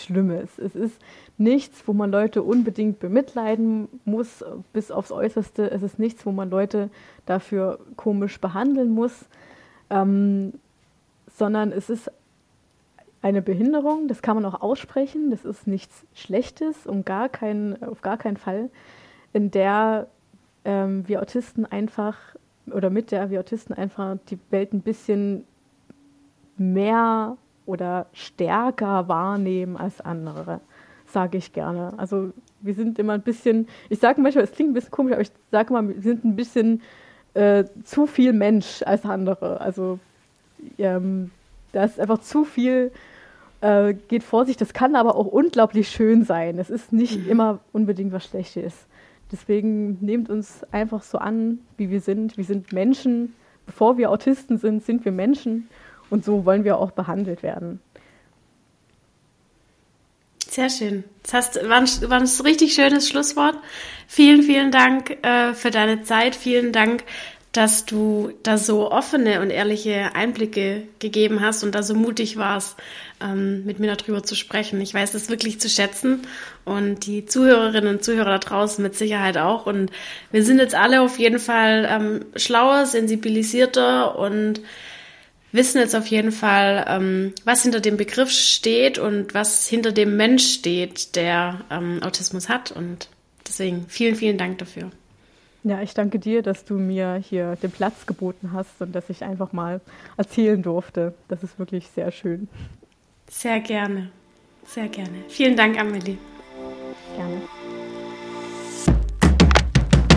Schlimmes. Es ist nichts, wo man Leute unbedingt bemitleiden muss, bis aufs Äußerste. Es ist nichts, wo man Leute dafür komisch behandeln muss, ähm, sondern es ist eine Behinderung, das kann man auch aussprechen, das ist nichts Schlechtes und gar kein, auf gar keinen Fall, in der ähm, wir Autisten einfach oder mit der wir Autisten einfach die Welt ein bisschen mehr oder stärker wahrnehmen als andere, sage ich gerne. Also wir sind immer ein bisschen, ich sage manchmal, es klingt ein bisschen komisch, aber ich sage mal, wir sind ein bisschen äh, zu viel Mensch als andere. Also ähm, da ist einfach zu viel, äh, geht vor sich. Das kann aber auch unglaublich schön sein. Es ist nicht mhm. immer unbedingt was Schlechtes. Deswegen nehmt uns einfach so an, wie wir sind. Wir sind Menschen. Bevor wir Autisten sind, sind wir Menschen. Und so wollen wir auch behandelt werden. Sehr schön. Das heißt, war ein, war ein richtig schönes Schlusswort. Vielen, vielen Dank äh, für deine Zeit. Vielen Dank, dass du da so offene und ehrliche Einblicke gegeben hast und da so mutig warst, ähm, mit mir darüber zu sprechen. Ich weiß das wirklich zu schätzen und die Zuhörerinnen und Zuhörer da draußen mit Sicherheit auch. Und wir sind jetzt alle auf jeden Fall ähm, schlauer, sensibilisierter und wissen jetzt auf jeden Fall, ähm, was hinter dem Begriff steht und was hinter dem Mensch steht, der ähm, Autismus hat. Und deswegen vielen, vielen Dank dafür. Ja, ich danke dir, dass du mir hier den Platz geboten hast und dass ich einfach mal erzählen durfte. Das ist wirklich sehr schön. Sehr gerne. Sehr gerne. Vielen Dank, Amelie.